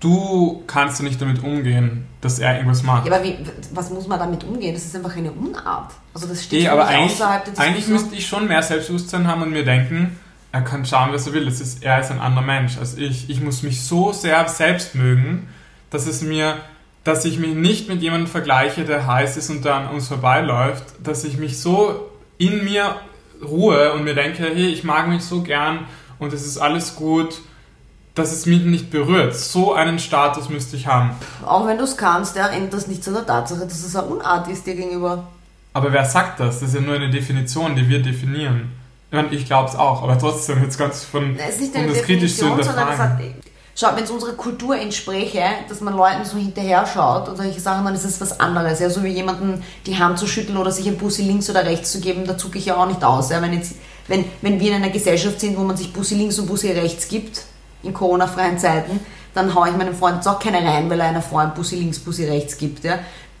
du kannst ja nicht damit umgehen, dass er irgendwas macht. Ja, aber wie, was muss man damit umgehen? Das ist einfach eine Unart. Also das steht e, aber eigentlich, Eigentlich müsste ich schon mehr Selbstbewusstsein haben und mir denken, er kann schauen, was er will. Das ist, er ist ein anderer Mensch als ich. Ich muss mich so sehr selbst mögen, dass es mir, dass ich mich nicht mit jemandem vergleiche, der heiß ist und da an uns vorbeiläuft, dass ich mich so in mir ruhe und mir denke, hey, ich mag mich so gern und es ist alles gut, dass es mich nicht berührt. So einen Status müsste ich haben. Auch wenn du es kannst, ja, ändert das nicht zu der Tatsache, dass es eine Unart ist dir gegenüber. Aber wer sagt das? Das ist ja nur eine Definition, die wir definieren. Ich glaube es auch, aber trotzdem jetzt ganz von es ist nicht eine um das kritisch zu hinterfragen. Schaut, wenn es unserer Kultur entspräche, dass man Leuten so hinterher schaut und solche Sachen, dann ist es was anderes. Ja, so wie jemanden die Hand zu schütteln oder sich ein Bussi links oder rechts zu geben, da zucke ich ja auch nicht aus. Ja, wenn, jetzt, wenn, wenn wir in einer Gesellschaft sind, wo man sich Bussi links und Bussi rechts gibt, in Corona-freien Zeiten, dann haue ich meinem Freund jetzt auch keine rein, weil er einer ein Bussi links, Bussi rechts gibt. Ja.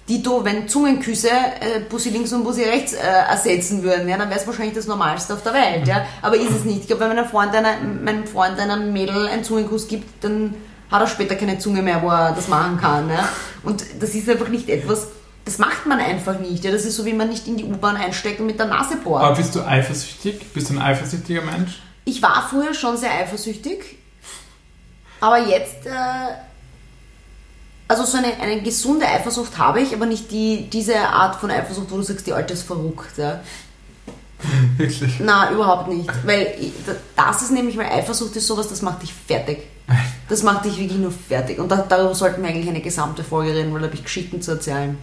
Dito, wenn Zungenküsse äh, Bussi links und Bussi rechts äh, ersetzen würden, ja, dann wäre es wahrscheinlich das Normalste auf der Welt. Ja. Aber ist es nicht. Ich glaube, wenn meinem Freund, einer, meinem Freund einer Mädel einen Zungenkuss gibt, dann hat er später keine Zunge mehr, wo er das machen kann. Ja. Und das ist einfach nicht etwas, das macht man einfach nicht. Ja. Das ist so, wie man nicht in die U-Bahn einsteckt und mit der Nase bohrt. Aber bist du eifersüchtig? Bist du ein eifersüchtiger Mensch? Ich war früher schon sehr eifersüchtig. Aber jetzt... Äh, also so eine, eine gesunde Eifersucht habe ich, aber nicht die, diese Art von Eifersucht, wo du sagst, die Alte ist verrückt. Ja. Wirklich? Nein, überhaupt nicht. Weil das ist nämlich, weil Eifersucht ist sowas, das macht dich fertig. Das macht dich wirklich nur fertig. Und da, darüber sollten wir eigentlich eine gesamte Folge reden, weil da habe ich Geschichten zu erzählen.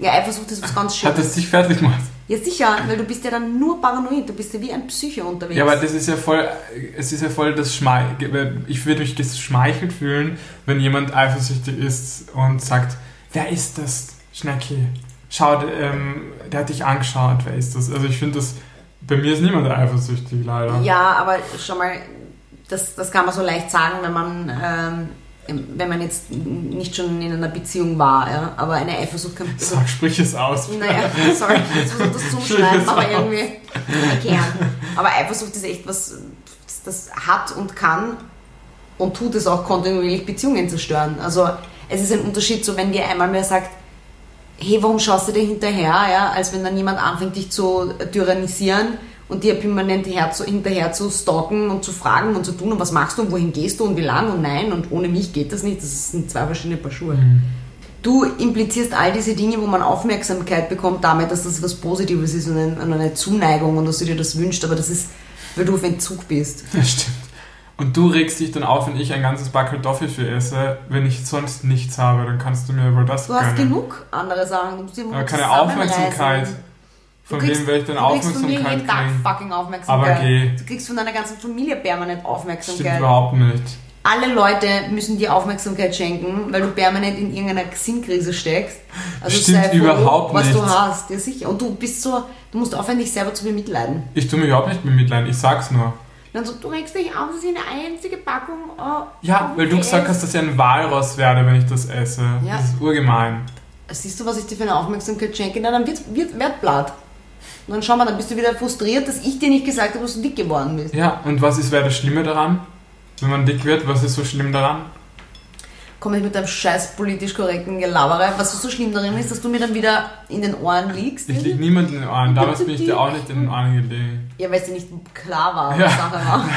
Ja, Eifersucht ist was ganz Schönes. Hat das dich fertig gemacht? Ja, sicher, weil du bist ja dann nur paranoid, du bist ja wie ein Psycho unterwegs. Ja, aber das ist ja voll, es ist ja voll das Schmeichel, ich würde mich geschmeichelt fühlen, wenn jemand eifersüchtig ist und sagt, wer ist das, Schnecki? Schau, ähm, der hat dich angeschaut, wer ist das? Also ich finde das, bei mir ist niemand eifersüchtig, leider. Ja, aber schau mal, das, das kann man so leicht sagen, wenn man, ähm, wenn man jetzt nicht schon in einer Beziehung war, ja? aber eine Eifersucht kann... Also, Sag, sprich es aus. Naja, sorry, jetzt muss man das zuschneiden, aber irgendwie erklären. Aber Eifersucht ist echt was, das hat und kann und tut es auch kontinuierlich Beziehungen zerstören. Also es ist ein Unterschied, so wenn dir einmal mehr sagt, hey, warum schaust du dir hinterher, ja, als wenn dann jemand anfängt, dich zu tyrannisieren und dir permanent hinterher zu stalken und zu fragen und zu tun und was machst du und wohin gehst du und wie lang und nein und ohne mich geht das nicht. Das sind zwei verschiedene Paar Schuhe. Mhm. Du implizierst all diese Dinge, wo man Aufmerksamkeit bekommt, damit, dass das was Positives ist und eine, Zuneigung und dass du dir das wünschst, aber das ist, weil du auf Entzug bist. Ja, stimmt. Und du regst dich dann auf, wenn ich ein ganzes Back Kartoffelfilm esse, wenn ich sonst nichts habe, dann kannst du mir wohl das Du hast genug andere Sachen. Du musst aber keine Aufmerksamkeit. Von kriegst, wem werde ich denn Aufmerksamkeit kriegen? Fucking Aufmerksamkeit. Aber geh. Du kriegst von deiner ganzen Familie permanent Aufmerksamkeit. Stimmt überhaupt nicht. Alle Leute müssen dir Aufmerksamkeit schenken, weil du permanent in irgendeiner Sinnkrise steckst. Also Stimmt sei froh, überhaupt was nicht. du hast. Ja, sicher. Und du bist so, du musst aufhören, dich selber zu bemitleiden. Ich tue mich überhaupt nicht bemitleiden, ich sag's nur. Dann so, du regst dich auf, das ist eine einzige Packung. Oh, ja, weil du gesagt hast, dass ich ein Walross werde, wenn ich das esse. Ja. Das ist urgemein. Siehst du, was ich dir für eine Aufmerksamkeit schenke? Na, dann wird, wird, wird blatt. Und dann schau mal, dann bist du wieder frustriert, dass ich dir nicht gesagt habe, dass du dick geworden bist. Ja, und was ist, wäre das Schlimme daran? Wenn man dick wird, was ist so schlimm daran? Komm ich mit deinem scheiß politisch korrekten Gelabere. Was so schlimm darin ist, dass du mir dann wieder in den Ohren liegst. Ich lieg niemand in den Ohren. Damals bin ich dir auch nicht in den Ohren gelegen. Ja, weil es dir nicht klar war, was Sache war.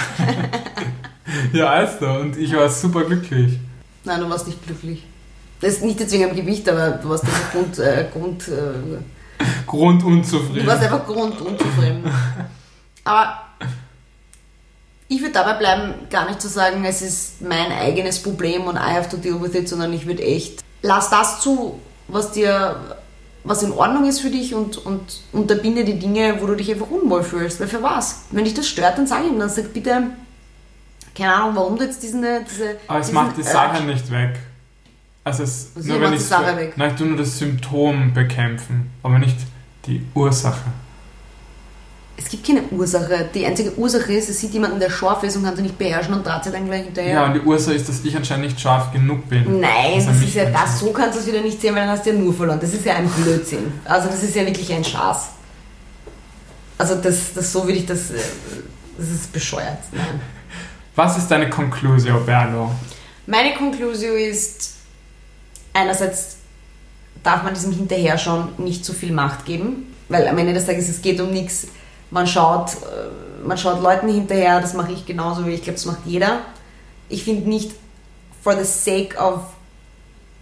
ja, weißt du. Und ich war super glücklich. Nein, du warst nicht glücklich. Das ist nicht jetzt wegen dem Gewicht, aber du warst einfach Grund... Äh, Grund äh, Grundunzufrieden. Du warst einfach grundunzufrieden. Aber ich würde dabei bleiben, gar nicht zu sagen, es ist mein eigenes Problem und I have to deal with it, sondern ich würde echt, lass das zu, was dir was in Ordnung ist für dich und, und unterbinde die Dinge, wo du dich einfach unwohl fühlst. Weil für was? Wenn dich das stört, dann sag ihm, dann sag bitte, keine Ahnung, warum du jetzt diesen, diese. Aber es macht die Sache nicht weg. Also es Was nur wenn die ich Sache weg? Nein, ich tu nur das Symptom bekämpfen, aber nicht die Ursache. Es gibt keine Ursache. Die einzige Ursache ist, es sieht jemanden, der scharf ist und kann sie nicht beherrschen und dreht sie dann gleich hinterher. Ja, und die Ursache ist, dass ich anscheinend nicht scharf genug bin. Nein, das ist ja das. So kannst du es wieder nicht sehen, weil dann hast du ja nur verloren. Das ist ja ein Blödsinn. Also das ist ja wirklich ein Schaß. Also das, das so würde ich das. äh, Das ist bescheuert. Nein. Was ist deine Conclusio, Berlo? Meine Konklusion ist, einerseits darf man diesem Hinterherschauen nicht zu viel Macht geben, weil am Ende des Tages es geht um nichts. Man schaut, äh, man schaut Leuten hinterher, das mache ich genauso wie ich glaube, das macht jeder. Ich finde nicht, for the sake of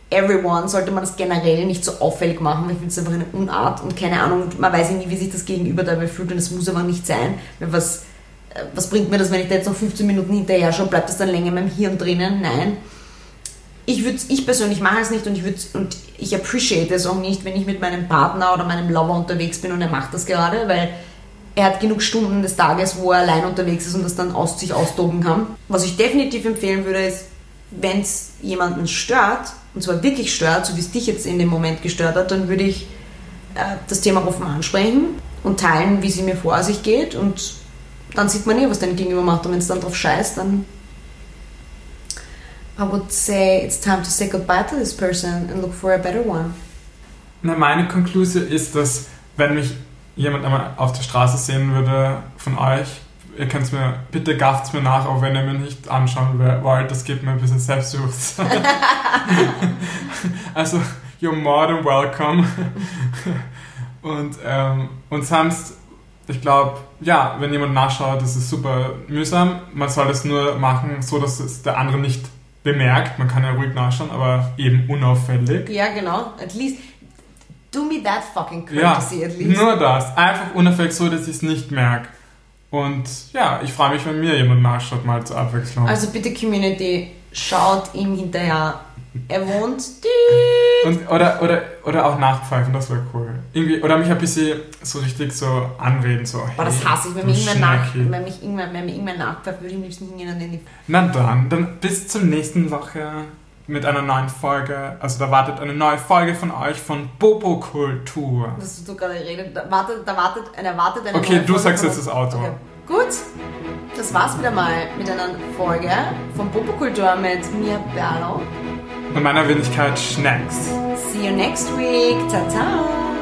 everyone, sollte man das generell nicht so auffällig machen, ich finde es einfach eine Unart und keine Ahnung, man weiß ja nie, wie sich das Gegenüber dabei fühlt und es muss aber nicht sein, was, äh, was bringt mir das, wenn ich da jetzt noch 15 Minuten hinterher schaue, bleibt das dann länger in meinem Hirn drinnen? Nein ich würde ich persönlich mache es nicht und ich würde und ich appreciate es auch nicht, wenn ich mit meinem Partner oder meinem Lover unterwegs bin und er macht das gerade, weil er hat genug Stunden des Tages, wo er allein unterwegs ist und das dann aus sich austoben kann. Was ich definitiv empfehlen würde, ist, wenn es jemanden stört, und zwar wirklich stört, so wie es dich jetzt in dem Moment gestört hat, dann würde ich äh, das Thema offen ansprechen und teilen, wie sie mir vor sich geht und dann sieht man eh, was dein Gegenüber macht und wenn es dann drauf scheißt, dann I would say it's time to say goodbye to this person and look for a better one. Na, meine Konklusion ist, dass wenn mich jemand einmal auf der Straße sehen würde von euch, ihr könnt mir, bitte gafft's mir nach, auch wenn ihr mir nicht anschauen wollt, das gibt mir ein bisschen Selbstbewusstsein. also, you're more than welcome. und, ähm, und sonst, ich glaube, ja, wenn jemand nachschaut, das ist super mühsam. Man soll es nur machen, so dass es der andere nicht bemerkt. Man kann ja ruhig nachschauen, aber eben unauffällig. Ja, genau. At least do me that fucking Ja, courtesy at least. nur das. Einfach unauffällig so, dass ich es nicht merke. Und ja, ich freue mich, wenn mir jemand nachschaut, mal zur Abwechslung. Also bitte Community, schaut ihm hinterher. Er wohnt. Und, oder, oder, oder auch nachpfeifen, das wäre cool. Irgendwie, oder mich ein bisschen so richtig so anreden, so. Boah, das hey, hasse ich, wenn irgendwer nach, mich irgendwer, wenn irgendwer nachpfeift, würde ich am liebsten hingehen und in die Na dann, dann bis zur nächsten Woche mit einer neuen Folge. Also da wartet eine neue Folge von euch von Bobo Kultur. was du gerade redest. Da wartet, da wartet, er erwartet eine Okay, neue du Folge sagst jetzt das Auto. Okay. Gut, das war's wieder mal mit einer Folge von Popokultur mit mir, Berlo. Und meiner Wenigkeit Schnacks. See you next week. Tata.